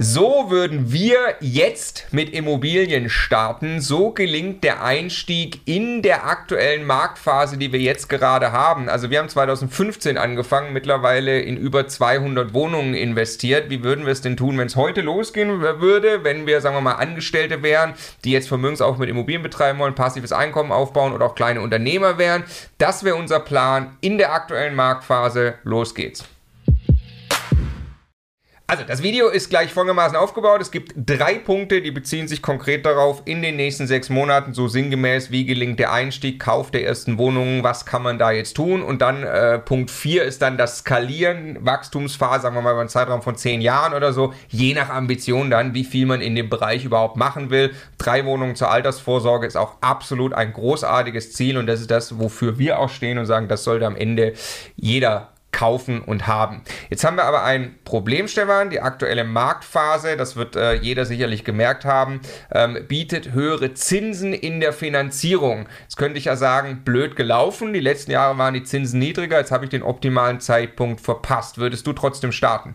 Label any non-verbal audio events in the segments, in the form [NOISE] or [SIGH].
So würden wir jetzt mit Immobilien starten. So gelingt der Einstieg in der aktuellen Marktphase, die wir jetzt gerade haben. Also wir haben 2015 angefangen, mittlerweile in über 200 Wohnungen investiert. Wie würden wir es denn tun, wenn es heute losgehen würde, wenn wir, sagen wir mal, Angestellte wären, die jetzt Vermögensaufbau mit Immobilien betreiben wollen, passives Einkommen aufbauen oder auch kleine Unternehmer wären? Das wäre unser Plan in der aktuellen Marktphase. Los geht's. Also, das Video ist gleich folgendermaßen aufgebaut. Es gibt drei Punkte, die beziehen sich konkret darauf, in den nächsten sechs Monaten, so sinngemäß, wie gelingt der Einstieg, Kauf der ersten Wohnungen, was kann man da jetzt tun? Und dann äh, Punkt vier ist dann das Skalieren, Wachstumsphase, sagen wir mal über einen Zeitraum von zehn Jahren oder so, je nach Ambition dann, wie viel man in dem Bereich überhaupt machen will. Drei Wohnungen zur Altersvorsorge ist auch absolut ein großartiges Ziel und das ist das, wofür wir auch stehen und sagen, das sollte am Ende jeder kaufen und haben. Jetzt haben wir aber ein Problem, Stefan. Die aktuelle Marktphase, das wird äh, jeder sicherlich gemerkt haben, ähm, bietet höhere Zinsen in der Finanzierung. Jetzt könnte ich ja sagen, blöd gelaufen. Die letzten Jahre waren die Zinsen niedriger. Jetzt habe ich den optimalen Zeitpunkt verpasst. Würdest du trotzdem starten?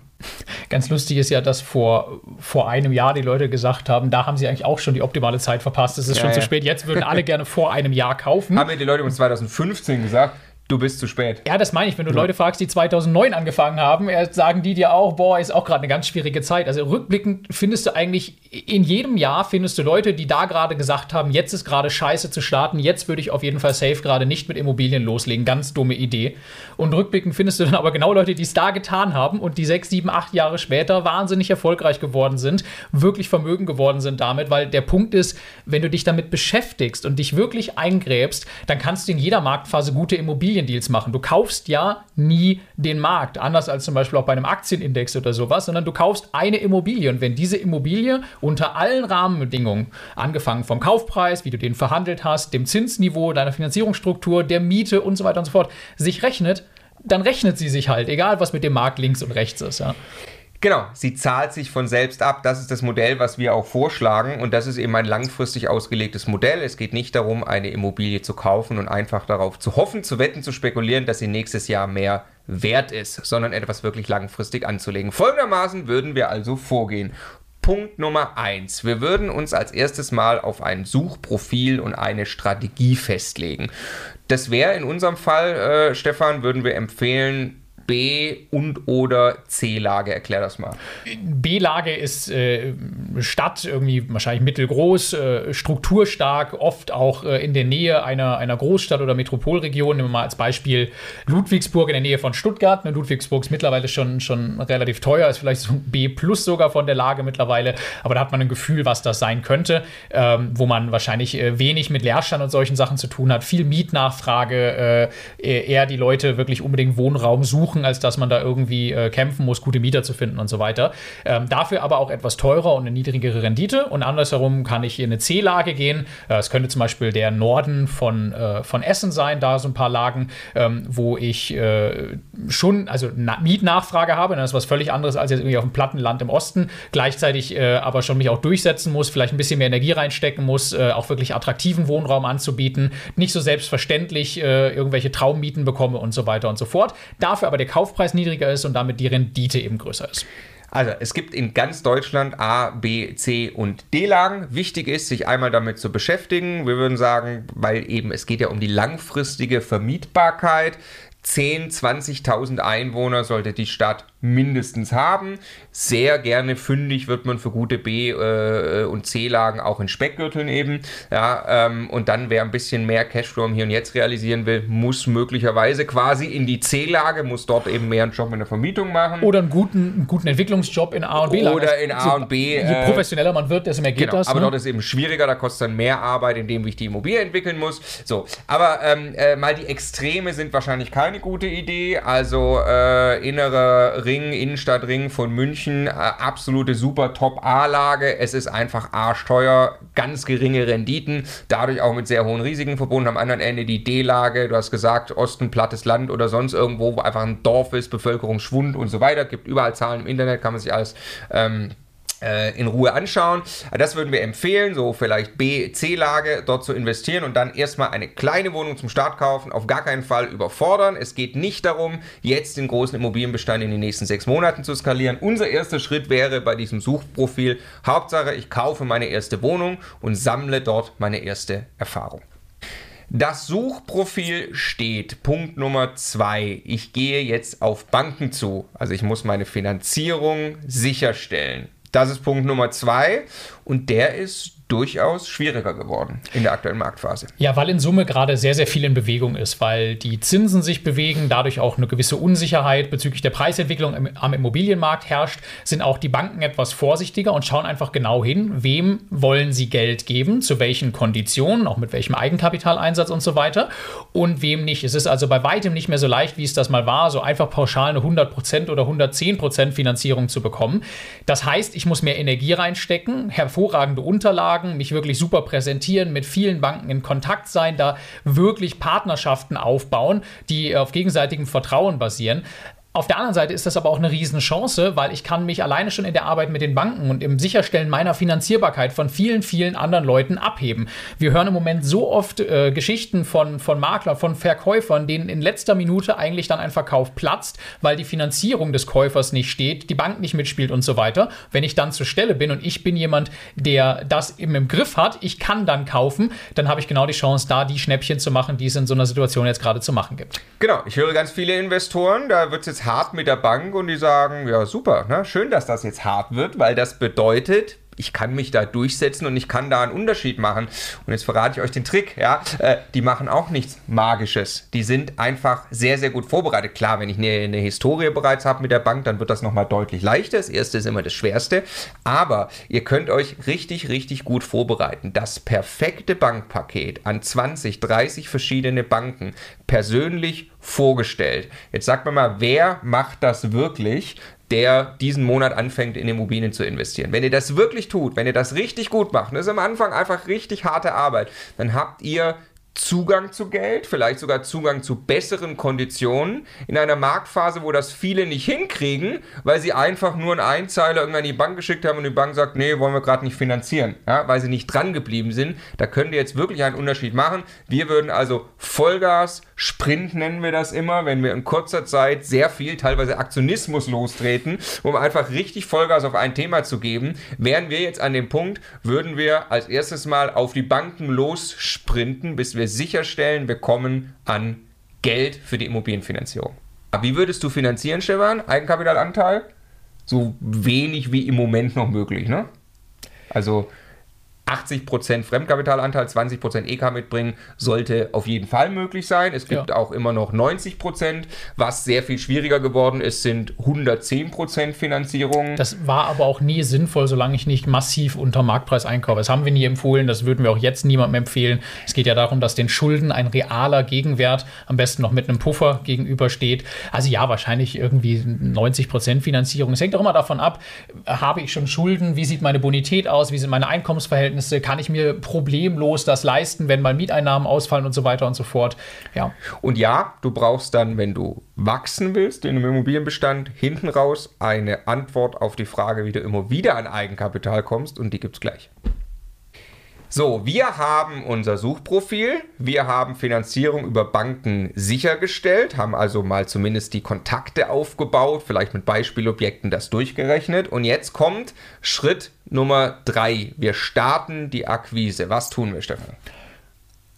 Ganz lustig ist ja, dass vor, vor einem Jahr die Leute gesagt haben, da haben sie eigentlich auch schon die optimale Zeit verpasst. Es ist ja, schon ja. zu spät. Jetzt würden alle [LAUGHS] gerne vor einem Jahr kaufen. Haben wir die Leute uns 2015 gesagt? Du bist zu spät. Ja, das meine ich. Wenn du ja. Leute fragst, die 2009 angefangen haben, sagen die dir auch, boah, ist auch gerade eine ganz schwierige Zeit. Also rückblickend findest du eigentlich, in jedem Jahr findest du Leute, die da gerade gesagt haben, jetzt ist gerade scheiße zu starten, jetzt würde ich auf jeden Fall safe gerade nicht mit Immobilien loslegen. Ganz dumme Idee. Und rückblickend findest du dann aber genau Leute, die es da getan haben und die sechs, sieben, acht Jahre später wahnsinnig erfolgreich geworden sind, wirklich vermögen geworden sind damit, weil der Punkt ist, wenn du dich damit beschäftigst und dich wirklich eingräbst, dann kannst du in jeder Marktphase gute Immobilien Immobiliendeals machen. Du kaufst ja nie den Markt, anders als zum Beispiel auch bei einem Aktienindex oder sowas, sondern du kaufst eine Immobilie. Und wenn diese Immobilie unter allen Rahmenbedingungen, angefangen vom Kaufpreis, wie du den verhandelt hast, dem Zinsniveau, deiner Finanzierungsstruktur, der Miete und so weiter und so fort, sich rechnet, dann rechnet sie sich halt, egal was mit dem Markt links und rechts ist. Ja. Genau, sie zahlt sich von selbst ab. Das ist das Modell, was wir auch vorschlagen. Und das ist eben ein langfristig ausgelegtes Modell. Es geht nicht darum, eine Immobilie zu kaufen und einfach darauf zu hoffen, zu wetten, zu spekulieren, dass sie nächstes Jahr mehr wert ist, sondern etwas wirklich langfristig anzulegen. Folgendermaßen würden wir also vorgehen. Punkt Nummer eins. Wir würden uns als erstes mal auf ein Suchprofil und eine Strategie festlegen. Das wäre in unserem Fall, äh, Stefan, würden wir empfehlen, B- und oder C-Lage? Erklär das mal. B-Lage ist äh, Stadt, irgendwie wahrscheinlich mittelgroß, äh, strukturstark, oft auch äh, in der Nähe einer, einer Großstadt oder Metropolregion. Nehmen wir mal als Beispiel Ludwigsburg in der Nähe von Stuttgart. Ne, Ludwigsburg ist mittlerweile schon, schon relativ teuer, ist vielleicht so ein B plus sogar von der Lage mittlerweile. Aber da hat man ein Gefühl, was das sein könnte, ähm, wo man wahrscheinlich äh, wenig mit Leerstand und solchen Sachen zu tun hat. Viel Mietnachfrage, äh, eher die Leute wirklich unbedingt Wohnraum suchen suchen, als dass man da irgendwie äh, kämpfen muss, gute Mieter zu finden und so weiter. Ähm, dafür aber auch etwas teurer und eine niedrigere Rendite. Und andersherum kann ich in eine C-Lage gehen. Äh, es könnte zum Beispiel der Norden von, äh, von Essen sein, da so ein paar Lagen, ähm, wo ich äh, schon, also Na Mietnachfrage habe. Das ist was völlig anderes als jetzt irgendwie auf dem Plattenland im Osten. Gleichzeitig aber schon mich auch durchsetzen muss, vielleicht ein bisschen mehr Energie reinstecken muss, auch wirklich attraktiven Wohnraum anzubieten. Nicht so selbstverständlich irgendwelche Traummieten bekomme und so weiter und so fort. Dafür aber der Kaufpreis niedriger ist und damit die Rendite eben größer ist. Also es gibt in ganz Deutschland A, B, C und D-Lagen. Wichtig ist, sich einmal damit zu beschäftigen. Wir würden sagen, weil eben es geht ja um die langfristige Vermietbarkeit. 10, 20.000 Einwohner sollte die Stadt mindestens haben. Sehr gerne fündig wird man für gute B- äh, und C-Lagen auch in Speckgürteln eben. Ja, ähm, und dann, wer ein bisschen mehr Cashflow im Hier und Jetzt realisieren will, muss möglicherweise quasi in die C-Lage, muss dort eben mehr einen Job in der Vermietung machen. Oder einen guten, einen guten Entwicklungsjob in A und B-Lagen. Oder in A und B. Je äh, professioneller man wird, desto mehr geht genau, das. Aber ne? dort ist eben schwieriger, da kostet dann mehr Arbeit, indem ich die Immobilie entwickeln muss. So, aber ähm, äh, mal die Extreme sind wahrscheinlich keine gute Idee. Also äh, innere Ring, Innenstadtring von München, äh, absolute super Top-A-Lage. Es ist einfach arschteuer, ganz geringe Renditen, dadurch auch mit sehr hohen Risiken verbunden. Am anderen Ende die D-Lage, du hast gesagt, Osten, plattes Land oder sonst irgendwo, wo einfach ein Dorf ist, Bevölkerungsschwund und so weiter. Gibt überall Zahlen im Internet, kann man sich alles ähm, äh, in Ruhe anschauen. Das würden wir empfehlen, so vielleicht B, C-Lage dort zu investieren und dann erstmal eine kleine Wohnung zum Start kaufen. Auf gar keinen Fall überfordern. Es geht nicht darum, jetzt den großen Immobilienbestand in den nächsten sechs Monaten zu skalieren. Unser erster Schritt wäre bei diesem Suchprofil, Hauptsache, ich kaufe meine erste Wohnung und sammle dort meine erste Erfahrung. Das Suchprofil steht. Punkt Nummer zwei. Ich gehe jetzt auf Banken zu. Also ich muss meine Finanzierung sicherstellen. Das ist Punkt Nummer zwei. Und der ist durchaus schwieriger geworden in der aktuellen Marktphase. Ja, weil in Summe gerade sehr, sehr viel in Bewegung ist, weil die Zinsen sich bewegen, dadurch auch eine gewisse Unsicherheit bezüglich der Preisentwicklung im, am Immobilienmarkt herrscht, sind auch die Banken etwas vorsichtiger und schauen einfach genau hin, wem wollen sie Geld geben, zu welchen Konditionen, auch mit welchem Eigenkapitaleinsatz und so weiter und wem nicht. Es ist also bei weitem nicht mehr so leicht, wie es das mal war, so einfach pauschal eine 100% oder 110% Finanzierung zu bekommen. Das heißt, ich muss mehr Energie reinstecken, hervorragende Unterlagen, mich wirklich super präsentieren, mit vielen Banken in Kontakt sein, da wirklich Partnerschaften aufbauen, die auf gegenseitigem Vertrauen basieren. Auf der anderen Seite ist das aber auch eine Riesenchance, weil ich kann mich alleine schon in der Arbeit mit den Banken und im Sicherstellen meiner Finanzierbarkeit von vielen, vielen anderen Leuten abheben. Wir hören im Moment so oft äh, Geschichten von, von Maklern, von Verkäufern, denen in letzter Minute eigentlich dann ein Verkauf platzt, weil die Finanzierung des Käufers nicht steht, die Bank nicht mitspielt und so weiter. Wenn ich dann zur Stelle bin und ich bin jemand, der das eben im Griff hat, ich kann dann kaufen, dann habe ich genau die Chance, da die Schnäppchen zu machen, die es in so einer Situation jetzt gerade zu machen gibt. Genau, ich höre ganz viele Investoren, da wird es jetzt hart mit der Bank und die sagen, ja super, ne? schön, dass das jetzt hart wird, weil das bedeutet, ich kann mich da durchsetzen und ich kann da einen Unterschied machen. Und jetzt verrate ich euch den Trick, ja. Äh, die machen auch nichts Magisches. Die sind einfach sehr, sehr gut vorbereitet. Klar, wenn ich eine, eine Historie bereits habe mit der Bank, dann wird das nochmal deutlich leichter. Das erste ist immer das Schwerste. Aber ihr könnt euch richtig, richtig gut vorbereiten. Das perfekte Bankpaket an 20, 30 verschiedene Banken persönlich vorgestellt. Jetzt sagt man mal, wer macht das wirklich? Der diesen Monat anfängt, in Immobilien zu investieren. Wenn ihr das wirklich tut, wenn ihr das richtig gut macht, das ist am Anfang einfach richtig harte Arbeit, dann habt ihr Zugang zu Geld, vielleicht sogar Zugang zu besseren Konditionen in einer Marktphase, wo das viele nicht hinkriegen, weil sie einfach nur einen Einzeiler irgendwann in die Bank geschickt haben und die Bank sagt, nee, wollen wir gerade nicht finanzieren, ja, weil sie nicht dran geblieben sind. Da könnt ihr jetzt wirklich einen Unterschied machen. Wir würden also Vollgas Sprint nennen wir das immer, wenn wir in kurzer Zeit sehr viel, teilweise Aktionismus lostreten, um einfach richtig Vollgas auf ein Thema zu geben, wären wir jetzt an dem Punkt, würden wir als erstes mal auf die Banken lossprinten, bis wir sicherstellen, wir kommen an Geld für die Immobilienfinanzierung. Wie würdest du finanzieren, Stefan? Eigenkapitalanteil? So wenig wie im Moment noch möglich, ne? Also 80% Fremdkapitalanteil, 20% EK mitbringen, sollte auf jeden Fall möglich sein. Es gibt ja. auch immer noch 90%. Was sehr viel schwieriger geworden ist, sind 110% Finanzierung. Das war aber auch nie sinnvoll, solange ich nicht massiv unter Marktpreis einkaufe. Das haben wir nie empfohlen, das würden wir auch jetzt niemandem empfehlen. Es geht ja darum, dass den Schulden ein realer Gegenwert am besten noch mit einem Puffer gegenübersteht. Also ja, wahrscheinlich irgendwie 90% Finanzierung. Es hängt auch immer davon ab, habe ich schon Schulden, wie sieht meine Bonität aus, wie sind meine Einkommensverhältnisse Verhältnisse, kann ich mir problemlos das leisten, wenn mal Mieteinnahmen ausfallen und so weiter und so fort. Ja. Und ja, du brauchst dann, wenn du wachsen willst in einem Immobilienbestand, hinten raus eine Antwort auf die Frage, wie du immer wieder an Eigenkapital kommst und die gibt es gleich. So, wir haben unser Suchprofil, wir haben Finanzierung über Banken sichergestellt, haben also mal zumindest die Kontakte aufgebaut, vielleicht mit Beispielobjekten das durchgerechnet. Und jetzt kommt Schritt Nummer drei. Wir starten die Akquise. Was tun wir, Stefan?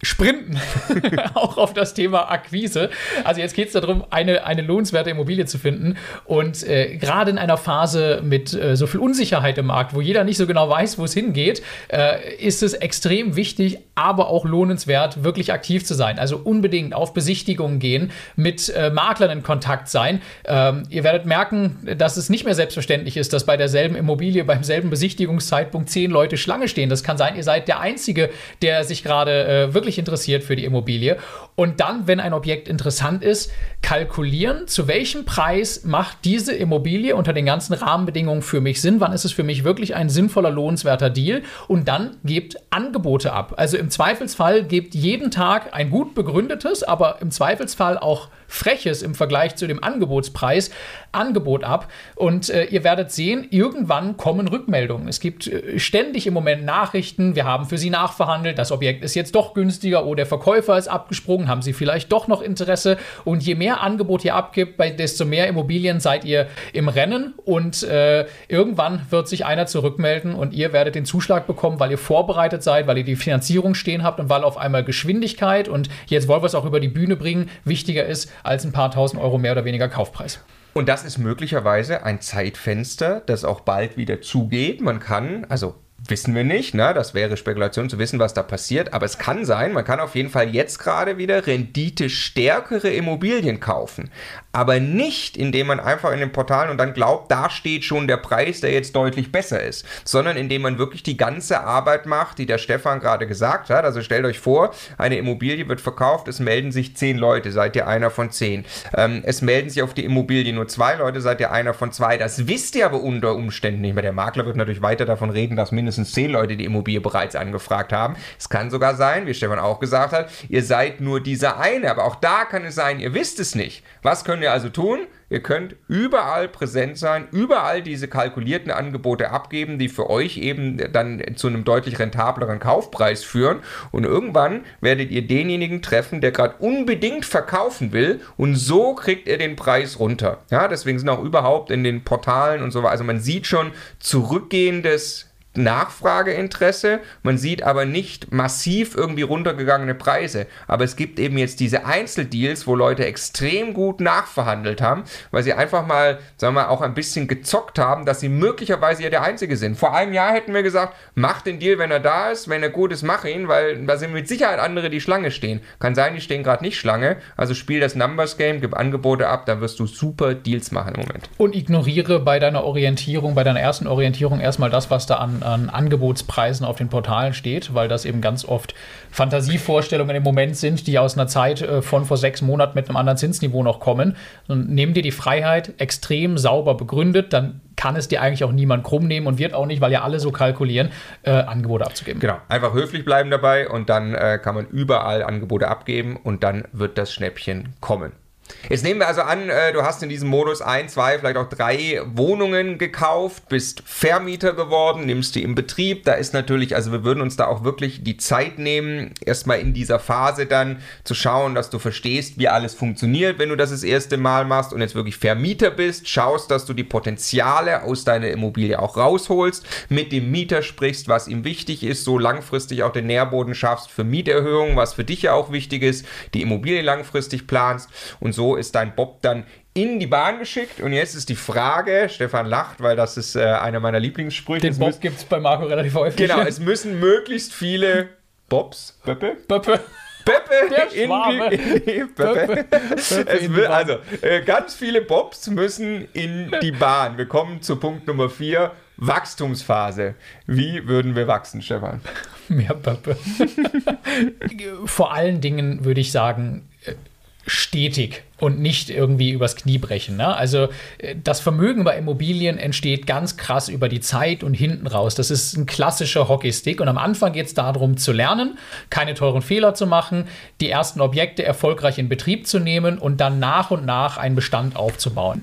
Sprinten, [LAUGHS] auch auf das Thema Akquise. Also jetzt geht es darum, eine, eine lohnenswerte Immobilie zu finden. Und äh, gerade in einer Phase mit äh, so viel Unsicherheit im Markt, wo jeder nicht so genau weiß, wo es hingeht, äh, ist es extrem wichtig, aber auch lohnenswert, wirklich aktiv zu sein. Also unbedingt auf Besichtigungen gehen, mit äh, Maklern in Kontakt sein. Ähm, ihr werdet merken, dass es nicht mehr selbstverständlich ist, dass bei derselben Immobilie, beim selben Besichtigungszeitpunkt zehn Leute Schlange stehen. Das kann sein, ihr seid der Einzige, der sich gerade äh, wirklich wirklich interessiert für die Immobilie. Und dann, wenn ein Objekt interessant ist, kalkulieren, zu welchem Preis macht diese Immobilie unter den ganzen Rahmenbedingungen für mich Sinn, wann ist es für mich wirklich ein sinnvoller, lohnenswerter Deal und dann gebt Angebote ab. Also im Zweifelsfall gebt jeden Tag ein gut begründetes, aber im Zweifelsfall auch freches im Vergleich zu dem Angebotspreis Angebot ab. Und äh, ihr werdet sehen, irgendwann kommen Rückmeldungen. Es gibt äh, ständig im Moment Nachrichten, wir haben für Sie nachverhandelt, das Objekt ist jetzt doch günstiger. Oder der Verkäufer ist abgesprungen, haben Sie vielleicht doch noch Interesse? Und je mehr Angebot ihr abgibt, desto mehr Immobilien seid ihr im Rennen. Und äh, irgendwann wird sich einer zurückmelden und ihr werdet den Zuschlag bekommen, weil ihr vorbereitet seid, weil ihr die Finanzierung stehen habt und weil auf einmal Geschwindigkeit und jetzt wollen wir es auch über die Bühne bringen, wichtiger ist als ein paar tausend Euro mehr oder weniger Kaufpreis. Und das ist möglicherweise ein Zeitfenster, das auch bald wieder zugeht. Man kann, also wissen wir nicht, ne? das wäre Spekulation zu wissen, was da passiert, aber es kann sein, man kann auf jeden Fall jetzt gerade wieder renditestärkere Immobilien kaufen, aber nicht, indem man einfach in den Portalen und dann glaubt, da steht schon der Preis, der jetzt deutlich besser ist, sondern indem man wirklich die ganze Arbeit macht, die der Stefan gerade gesagt hat. Also stellt euch vor, eine Immobilie wird verkauft, es melden sich zehn Leute, seid ihr einer von zehn. Ähm, es melden sich auf die Immobilie nur zwei Leute, seid ihr einer von zwei. Das wisst ihr aber unter Umständen nicht mehr. Der Makler wird natürlich weiter davon reden, dass mindestens zehn Leute die Immobilie bereits angefragt haben. Es kann sogar sein, wie Stefan auch gesagt hat, ihr seid nur dieser eine, aber auch da kann es sein, ihr wisst es nicht. Was könnt ihr also tun? Ihr könnt überall präsent sein, überall diese kalkulierten Angebote abgeben, die für euch eben dann zu einem deutlich rentableren Kaufpreis führen. Und irgendwann werdet ihr denjenigen treffen, der gerade unbedingt verkaufen will. Und so kriegt ihr den Preis runter. Ja, deswegen sind auch überhaupt in den Portalen und so weiter. Also man sieht schon zurückgehendes Nachfrageinteresse, man sieht aber nicht massiv irgendwie runtergegangene Preise. Aber es gibt eben jetzt diese Einzeldeals, wo Leute extrem gut nachverhandelt haben, weil sie einfach mal, sagen wir mal, auch ein bisschen gezockt haben, dass sie möglicherweise ja der Einzige sind. Vor einem Jahr hätten wir gesagt, mach den Deal, wenn er da ist, wenn er gut ist, mach ihn, weil da sind mit Sicherheit andere, die Schlange stehen. Kann sein, die stehen gerade nicht Schlange. Also spiel das Numbers Game, gib Angebote ab, dann wirst du super Deals machen im Moment. Und ignoriere bei deiner Orientierung, bei deiner ersten Orientierung erstmal das, was da an an Angebotspreisen auf den Portalen steht, weil das eben ganz oft Fantasievorstellungen im Moment sind, die aus einer Zeit äh, von vor sechs Monaten mit einem anderen Zinsniveau noch kommen. Und nehmen dir die Freiheit extrem sauber begründet, dann kann es dir eigentlich auch niemand krumm nehmen und wird auch nicht, weil ja alle so kalkulieren, äh, Angebote abzugeben. Genau, einfach höflich bleiben dabei und dann äh, kann man überall Angebote abgeben und dann wird das Schnäppchen kommen. Jetzt nehmen wir also an, äh, du hast in diesem Modus ein, zwei, vielleicht auch drei Wohnungen gekauft, bist Vermieter geworden, nimmst die im Betrieb. Da ist natürlich, also wir würden uns da auch wirklich die Zeit nehmen, erstmal in dieser Phase dann zu schauen, dass du verstehst, wie alles funktioniert, wenn du das das erste Mal machst und jetzt wirklich Vermieter bist, schaust, dass du die Potenziale aus deiner Immobilie auch rausholst, mit dem Mieter sprichst, was ihm wichtig ist, so langfristig auch den Nährboden schaffst für Mieterhöhungen, was für dich ja auch wichtig ist, die Immobilie langfristig planst und so ist dein Bob dann in die Bahn geschickt. Und jetzt ist die Frage, Stefan lacht, weil das ist äh, einer meiner Lieblingssprüche. Den Es Bob gibt es bei Marco relativ häufig. Genau, [LAUGHS] es müssen möglichst viele Bobs, Böppe, Böppe. Peppe Der in die, Peppe. In die will, also äh, ganz viele Bobs müssen in die Bahn. Wir kommen zu Punkt Nummer 4, Wachstumsphase. Wie würden wir wachsen, Stefan? Mehr Pöppe. [LAUGHS] Vor allen Dingen würde ich sagen, stetig und nicht irgendwie übers Knie brechen. Ne? Also äh, das Vermögen bei Immobilien entsteht ganz krass über die Zeit und hinten raus. Das ist ein klassischer Hockeystick und am Anfang geht es darum zu lernen, keine teuren Fehler zu machen, die ersten Objekte erfolgreich in Betrieb zu nehmen und dann nach und nach einen Bestand aufzubauen.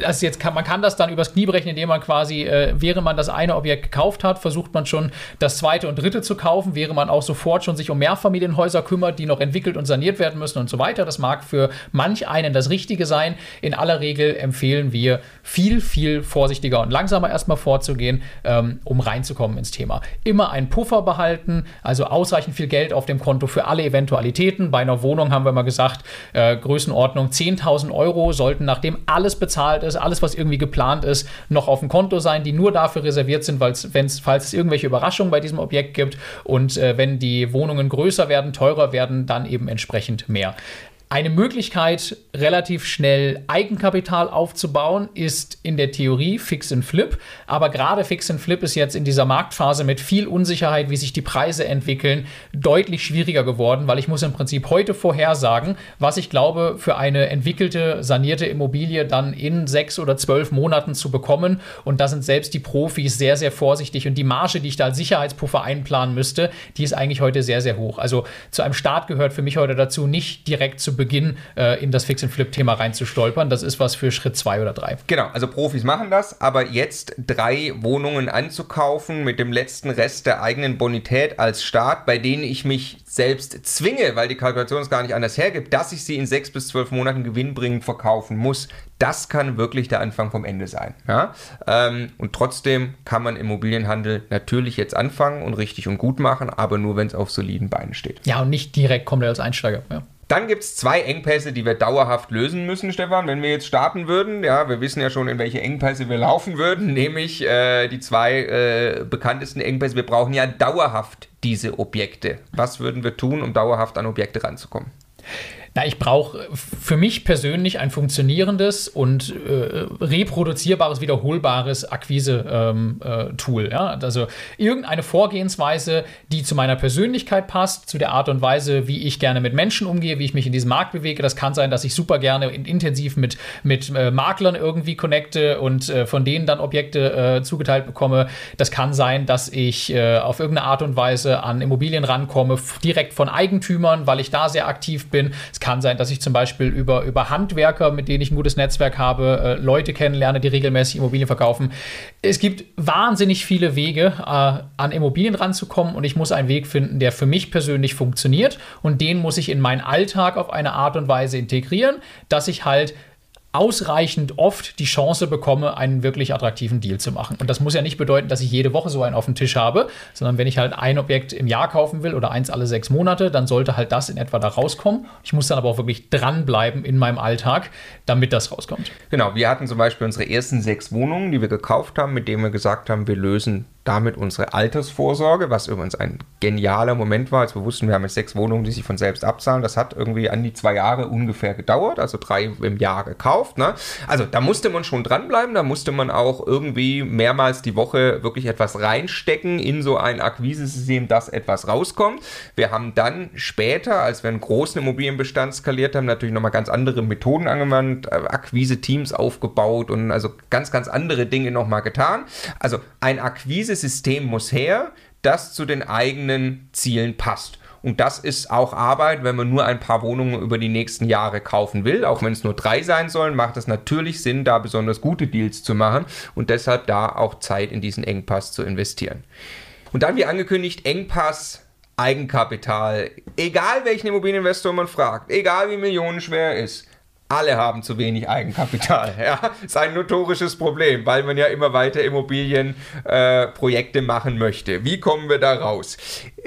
Das jetzt kann, man kann das dann übers Knie brechen, indem man quasi, äh, während man das eine Objekt gekauft hat, versucht man schon das zweite und dritte zu kaufen, während man auch sofort schon sich um Mehrfamilienhäuser kümmert, die noch entwickelt und saniert werden müssen und so weiter. Das mag für manch einen das Richtige sein. In aller Regel empfehlen wir viel, viel vorsichtiger und langsamer erstmal vorzugehen, ähm, um reinzukommen ins Thema. Immer einen Puffer behalten, also ausreichend viel Geld auf dem Konto für alle Eventualitäten. Bei einer Wohnung haben wir mal gesagt, äh, Größenordnung 10.000 Euro sollten, nachdem alles bezahlt ist, alles, was irgendwie geplant ist, noch auf dem Konto sein, die nur dafür reserviert sind, wenn's, falls es irgendwelche Überraschungen bei diesem Objekt gibt. Und äh, wenn die Wohnungen größer werden, teurer werden, dann eben entsprechend mehr. Eine Möglichkeit, relativ schnell Eigenkapital aufzubauen, ist in der Theorie Fix and Flip. Aber gerade Fix and Flip ist jetzt in dieser Marktphase mit viel Unsicherheit, wie sich die Preise entwickeln, deutlich schwieriger geworden, weil ich muss im Prinzip heute vorhersagen, was ich glaube, für eine entwickelte, sanierte Immobilie dann in sechs oder zwölf Monaten zu bekommen. Und da sind selbst die Profis sehr, sehr vorsichtig. Und die Marge, die ich da als Sicherheitspuffer einplanen müsste, die ist eigentlich heute sehr, sehr hoch. Also zu einem Start gehört für mich heute dazu, nicht direkt zu Beginn äh, in das Fix-and-Flip-Thema reinzustolpern. Das ist was für Schritt zwei oder drei. Genau, also Profis machen das, aber jetzt drei Wohnungen anzukaufen mit dem letzten Rest der eigenen Bonität als Start, bei denen ich mich selbst zwinge, weil die Kalkulation es gar nicht anders hergibt, dass ich sie in sechs bis zwölf Monaten gewinnbringend verkaufen muss, das kann wirklich der Anfang vom Ende sein. Ja? Ähm, und trotzdem kann man Immobilienhandel natürlich jetzt anfangen und richtig und gut machen, aber nur, wenn es auf soliden Beinen steht. Ja, und nicht direkt komplett als Einsteiger. Ja. Dann gibt es zwei Engpässe, die wir dauerhaft lösen müssen, Stefan, wenn wir jetzt starten würden. Ja, wir wissen ja schon, in welche Engpässe wir laufen würden, [LAUGHS] nämlich äh, die zwei äh, bekanntesten Engpässe. Wir brauchen ja dauerhaft diese Objekte. Was würden wir tun, um dauerhaft an Objekte ranzukommen? Na, ich brauche für mich persönlich ein funktionierendes und äh, reproduzierbares, wiederholbares Akquise-Tool. ja? Also irgendeine Vorgehensweise, die zu meiner Persönlichkeit passt, zu der Art und Weise, wie ich gerne mit Menschen umgehe, wie ich mich in diesem Markt bewege. Das kann sein, dass ich super gerne in, intensiv mit, mit äh, Maklern irgendwie connecte und äh, von denen dann Objekte äh, zugeteilt bekomme. Das kann sein, dass ich äh, auf irgendeine Art und Weise an Immobilien rankomme, direkt von Eigentümern, weil ich da sehr aktiv bin. Es kann sein, dass ich zum Beispiel über, über Handwerker, mit denen ich ein gutes Netzwerk habe, äh, Leute kennenlerne, die regelmäßig Immobilien verkaufen. Es gibt wahnsinnig viele Wege, äh, an Immobilien ranzukommen und ich muss einen Weg finden, der für mich persönlich funktioniert und den muss ich in meinen Alltag auf eine Art und Weise integrieren, dass ich halt ausreichend oft die Chance bekomme, einen wirklich attraktiven Deal zu machen. Und das muss ja nicht bedeuten, dass ich jede Woche so einen auf dem Tisch habe, sondern wenn ich halt ein Objekt im Jahr kaufen will oder eins alle sechs Monate, dann sollte halt das in etwa da rauskommen. Ich muss dann aber auch wirklich dranbleiben in meinem Alltag, damit das rauskommt. Genau, wir hatten zum Beispiel unsere ersten sechs Wohnungen, die wir gekauft haben, mit denen wir gesagt haben, wir lösen damit unsere Altersvorsorge, was übrigens ein genialer Moment war, als wir wussten, wir haben jetzt sechs Wohnungen, die sich von selbst abzahlen. Das hat irgendwie an die zwei Jahre ungefähr gedauert, also drei im Jahr gekauft. Ne? Also da musste man schon dranbleiben, da musste man auch irgendwie mehrmals die Woche wirklich etwas reinstecken in so ein Akquisesystem, dass etwas rauskommt. Wir haben dann später, als wir einen großen Immobilienbestand skaliert haben, natürlich nochmal ganz andere Methoden angewandt, äh, Akquise-Teams aufgebaut und also ganz, ganz andere Dinge nochmal getan. Also ein Akquise System muss her, das zu den eigenen Zielen passt. Und das ist auch Arbeit, wenn man nur ein paar Wohnungen über die nächsten Jahre kaufen will. Auch wenn es nur drei sein sollen, macht es natürlich Sinn, da besonders gute Deals zu machen und deshalb da auch Zeit in diesen Engpass zu investieren. Und dann, wie angekündigt, Engpass Eigenkapital. Egal welchen Immobilieninvestor man fragt, egal wie millionenschwer er ist, alle haben zu wenig Eigenkapital. [LAUGHS] Ja, ist ein notorisches Problem, weil man ja immer weiter Immobilienprojekte äh, machen möchte. Wie kommen wir da raus?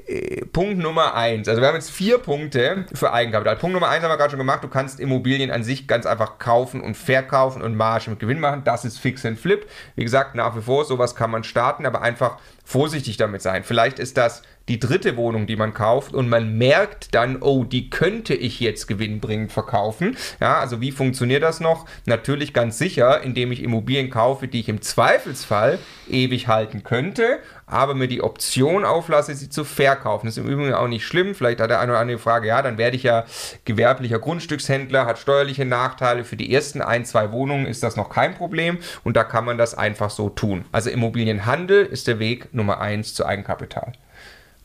Äh, Punkt Nummer eins. Also wir haben jetzt vier Punkte für Eigenkapital. Punkt Nummer eins haben wir gerade schon gemacht. Du kannst Immobilien an sich ganz einfach kaufen und verkaufen und Marge mit Gewinn machen. Das ist Fix and Flip. Wie gesagt, nach wie vor, sowas kann man starten, aber einfach vorsichtig damit sein. Vielleicht ist das die dritte Wohnung, die man kauft und man merkt dann, oh, die könnte ich jetzt gewinnbringend verkaufen. Ja, also wie funktioniert das noch? Natürlich ganz sicher, indem ich Immobilien kaufe, die ich im Zweifelsfall ewig halten könnte, aber mir die Option auflasse, sie zu verkaufen. Das ist im Übrigen auch nicht schlimm. Vielleicht hat der eine oder andere Frage, ja, dann werde ich ja gewerblicher Grundstückshändler, hat steuerliche Nachteile. Für die ersten ein, zwei Wohnungen ist das noch kein Problem und da kann man das einfach so tun. Also Immobilienhandel ist der Weg Nummer eins zu Eigenkapital.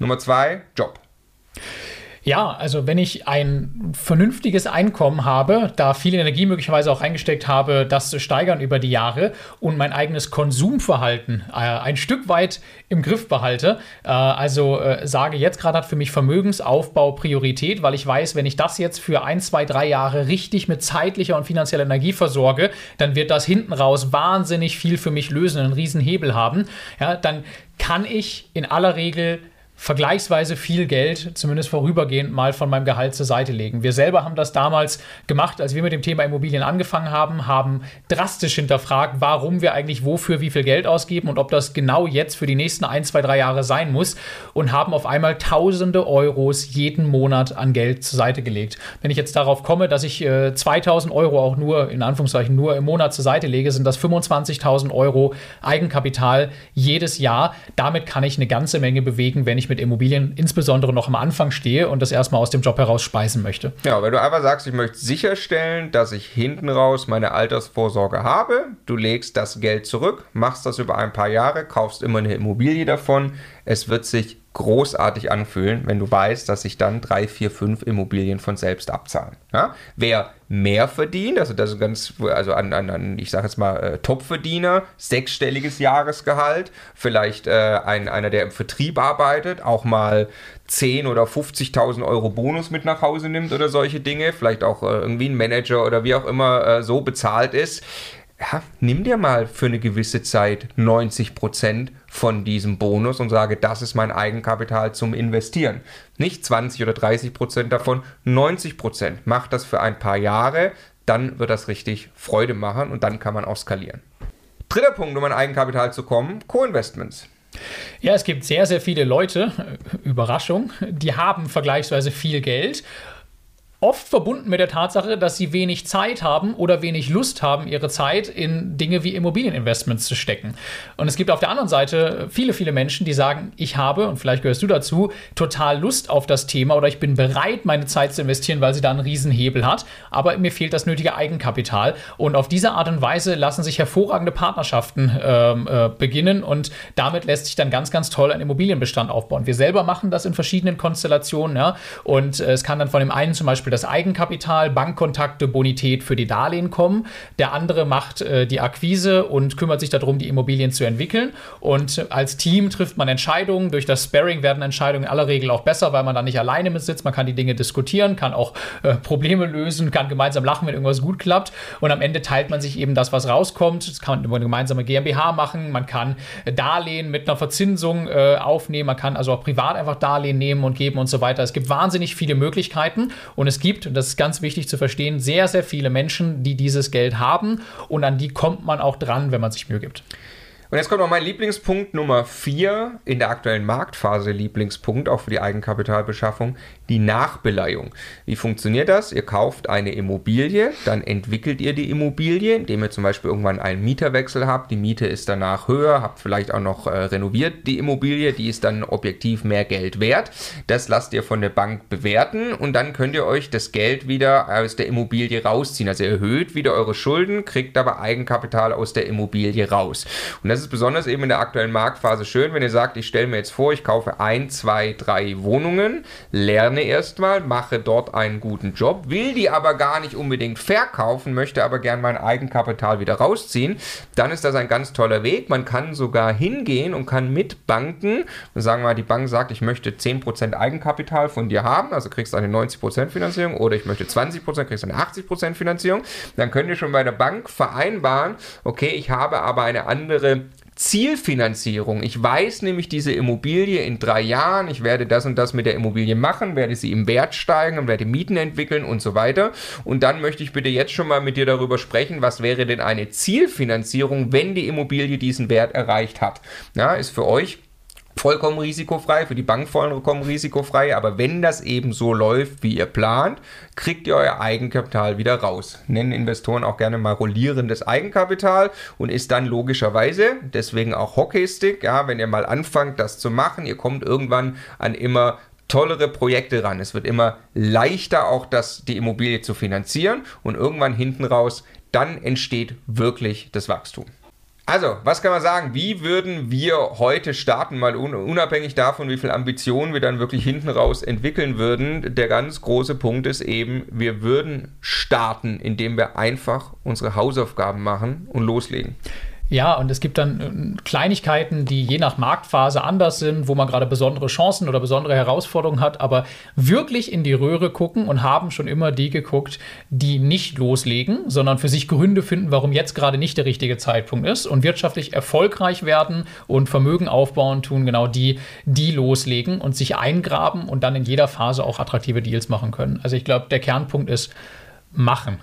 Nummer zwei, Job. Ja, also wenn ich ein vernünftiges Einkommen habe, da viel Energie möglicherweise auch eingesteckt habe, das zu steigern über die Jahre und mein eigenes Konsumverhalten äh, ein Stück weit im Griff behalte, äh, also äh, sage jetzt gerade hat für mich Vermögensaufbau Priorität, weil ich weiß, wenn ich das jetzt für ein, zwei, drei Jahre richtig mit zeitlicher und finanzieller Energie versorge, dann wird das hinten raus wahnsinnig viel für mich lösen, einen riesen Hebel haben. Ja, dann kann ich in aller Regel vergleichsweise viel Geld, zumindest vorübergehend, mal von meinem Gehalt zur Seite legen. Wir selber haben das damals gemacht, als wir mit dem Thema Immobilien angefangen haben, haben drastisch hinterfragt, warum wir eigentlich wofür wie viel Geld ausgeben und ob das genau jetzt für die nächsten ein, zwei, drei Jahre sein muss und haben auf einmal tausende Euros jeden Monat an Geld zur Seite gelegt. Wenn ich jetzt darauf komme, dass ich äh, 2000 Euro auch nur, in Anführungszeichen, nur im Monat zur Seite lege, sind das 25.000 Euro Eigenkapital jedes Jahr. Damit kann ich eine ganze Menge bewegen, wenn ich mit Immobilien insbesondere noch am Anfang stehe und das erstmal aus dem Job heraus speisen möchte. Ja, wenn du einfach sagst, ich möchte sicherstellen, dass ich hinten raus meine Altersvorsorge habe, du legst das Geld zurück, machst das über ein paar Jahre, kaufst immer eine Immobilie davon, es wird sich großartig anfühlen, wenn du weißt, dass sich dann drei, vier, fünf Immobilien von selbst abzahlen. Ja? Wer mehr verdient, also das ist ganz, also an, an, an ich sage jetzt mal äh, Topverdiener, sechsstelliges Jahresgehalt, vielleicht äh, ein, einer, der im Vertrieb arbeitet, auch mal 10 oder 50.000 Euro Bonus mit nach Hause nimmt oder solche Dinge, vielleicht auch äh, irgendwie ein Manager oder wie auch immer äh, so bezahlt ist ja, nimm dir mal für eine gewisse Zeit 90 Prozent von diesem Bonus und sage, das ist mein Eigenkapital zum Investieren. Nicht 20 oder 30 Prozent davon, 90 Prozent. Mach das für ein paar Jahre, dann wird das richtig Freude machen und dann kann man auch skalieren. Dritter Punkt, um an Eigenkapital zu kommen, Co-Investments. Ja, es gibt sehr, sehr viele Leute, Überraschung, die haben vergleichsweise viel Geld oft verbunden mit der Tatsache, dass sie wenig Zeit haben oder wenig Lust haben, ihre Zeit in Dinge wie Immobilieninvestments zu stecken. Und es gibt auf der anderen Seite viele, viele Menschen, die sagen, ich habe, und vielleicht gehörst du dazu, total Lust auf das Thema oder ich bin bereit, meine Zeit zu investieren, weil sie da einen Riesenhebel hat, aber mir fehlt das nötige Eigenkapital. Und auf diese Art und Weise lassen sich hervorragende Partnerschaften ähm, äh, beginnen und damit lässt sich dann ganz, ganz toll ein Immobilienbestand aufbauen. Wir selber machen das in verschiedenen Konstellationen, ja, und äh, es kann dann von dem einen zum Beispiel das Eigenkapital, Bankkontakte, Bonität für die Darlehen kommen. Der andere macht äh, die Akquise und kümmert sich darum, die Immobilien zu entwickeln. Und als Team trifft man Entscheidungen. Durch das Sparring werden Entscheidungen in aller Regel auch besser, weil man dann nicht alleine mit sitzt. Man kann die Dinge diskutieren, kann auch äh, Probleme lösen, kann gemeinsam lachen, wenn irgendwas gut klappt. Und am Ende teilt man sich eben das, was rauskommt. Das kann man über eine gemeinsame GmbH machen. Man kann Darlehen mit einer Verzinsung äh, aufnehmen. Man kann also auch privat einfach Darlehen nehmen und geben und so weiter. Es gibt wahnsinnig viele Möglichkeiten und es gibt, und das ist ganz wichtig zu verstehen, sehr, sehr viele Menschen, die dieses Geld haben. Und an die kommt man auch dran, wenn man sich Mühe gibt. Und jetzt kommt noch mein Lieblingspunkt Nummer 4 in der aktuellen Marktphase, Lieblingspunkt auch für die Eigenkapitalbeschaffung, die Nachbeleihung. Wie funktioniert das? Ihr kauft eine Immobilie, dann entwickelt ihr die Immobilie, indem ihr zum Beispiel irgendwann einen Mieterwechsel habt. Die Miete ist danach höher, habt vielleicht auch noch äh, renoviert die Immobilie, die ist dann objektiv mehr Geld wert. Das lasst ihr von der Bank bewerten und dann könnt ihr euch das Geld wieder aus der Immobilie rausziehen. Also erhöht wieder eure Schulden, kriegt aber Eigenkapital aus der Immobilie raus. Und das ist besonders eben in der aktuellen Marktphase schön, wenn ihr sagt, ich stelle mir jetzt vor, ich kaufe ein, zwei, drei Wohnungen, lerne erstmal, mache dort einen guten Job, will die aber gar nicht unbedingt verkaufen, möchte aber gern mein Eigenkapital wieder rausziehen, dann ist das ein ganz toller Weg. Man kann sogar hingehen und kann mit Banken, sagen wir mal, die Bank sagt, ich möchte 10% Eigenkapital von dir haben, also kriegst du eine 90% Finanzierung oder ich möchte 20%, kriegst du eine 80% Finanzierung, dann könnt ihr schon bei der Bank vereinbaren, okay, ich habe aber eine andere Zielfinanzierung. Ich weiß nämlich diese Immobilie in drei Jahren, ich werde das und das mit der Immobilie machen, werde sie im Wert steigen und werde Mieten entwickeln und so weiter. Und dann möchte ich bitte jetzt schon mal mit dir darüber sprechen, was wäre denn eine Zielfinanzierung, wenn die Immobilie diesen Wert erreicht hat. Ja, ist für euch vollkommen risikofrei, für die Bank vollkommen risikofrei, aber wenn das eben so läuft, wie ihr plant, kriegt ihr euer Eigenkapital wieder raus. Nennen Investoren auch gerne mal rollierendes Eigenkapital und ist dann logischerweise, deswegen auch Hockeystick, ja, wenn ihr mal anfangt, das zu machen, ihr kommt irgendwann an immer tollere Projekte ran. Es wird immer leichter, auch das, die Immobilie zu finanzieren und irgendwann hinten raus, dann entsteht wirklich das Wachstum. Also, was kann man sagen? Wie würden wir heute starten, mal unabhängig davon, wie viel Ambitionen wir dann wirklich hinten raus entwickeln würden? Der ganz große Punkt ist eben, wir würden starten, indem wir einfach unsere Hausaufgaben machen und loslegen. Ja, und es gibt dann äh, Kleinigkeiten, die je nach Marktphase anders sind, wo man gerade besondere Chancen oder besondere Herausforderungen hat, aber wirklich in die Röhre gucken und haben schon immer die geguckt, die nicht loslegen, sondern für sich Gründe finden, warum jetzt gerade nicht der richtige Zeitpunkt ist und wirtschaftlich erfolgreich werden und Vermögen aufbauen tun, genau die, die loslegen und sich eingraben und dann in jeder Phase auch attraktive Deals machen können. Also ich glaube, der Kernpunkt ist machen.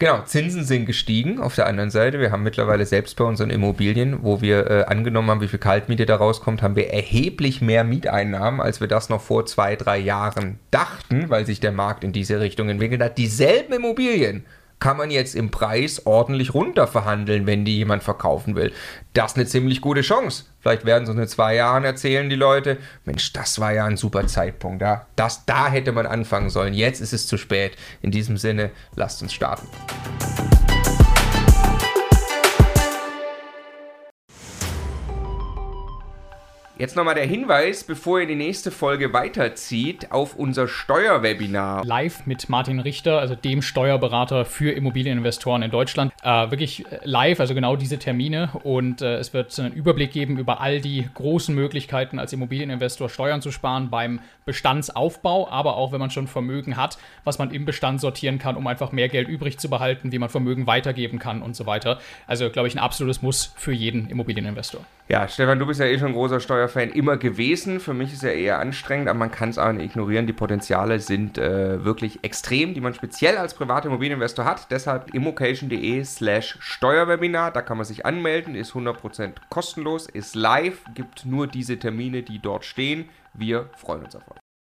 Genau, Zinsen sind gestiegen. Auf der anderen Seite, wir haben mittlerweile selbst bei unseren Immobilien, wo wir äh, angenommen haben, wie viel Kaltmiete da rauskommt, haben wir erheblich mehr Mieteinnahmen, als wir das noch vor zwei, drei Jahren dachten, weil sich der Markt in diese Richtung entwickelt hat. Dieselben Immobilien kann man jetzt im Preis ordentlich runter verhandeln, wenn die jemand verkaufen will. Das ist eine ziemlich gute Chance. Vielleicht werden so in zwei Jahren erzählen die Leute, Mensch, das war ja ein super Zeitpunkt. Ja? Das, da hätte man anfangen sollen. Jetzt ist es zu spät. In diesem Sinne, lasst uns starten. Jetzt nochmal der Hinweis, bevor ihr die nächste Folge weiterzieht, auf unser Steuerwebinar. Live mit Martin Richter, also dem Steuerberater für Immobilieninvestoren in Deutschland. Äh, wirklich live, also genau diese Termine. Und äh, es wird einen Überblick geben über all die großen Möglichkeiten, als Immobilieninvestor Steuern zu sparen beim Bestandsaufbau, aber auch wenn man schon Vermögen hat, was man im Bestand sortieren kann, um einfach mehr Geld übrig zu behalten, wie man Vermögen weitergeben kann und so weiter. Also, glaube ich, ein absolutes Muss für jeden Immobilieninvestor. Ja, Stefan, du bist ja eh schon ein großer Steuerfan immer gewesen. Für mich ist er eher anstrengend, aber man kann es auch nicht ignorieren. Die Potenziale sind äh, wirklich extrem, die man speziell als privater Immobilieninvestor hat. Deshalb immocation.de slash Steuerwebinar. Da kann man sich anmelden, ist 100% kostenlos, ist live, gibt nur diese Termine, die dort stehen. Wir freuen uns auf euch.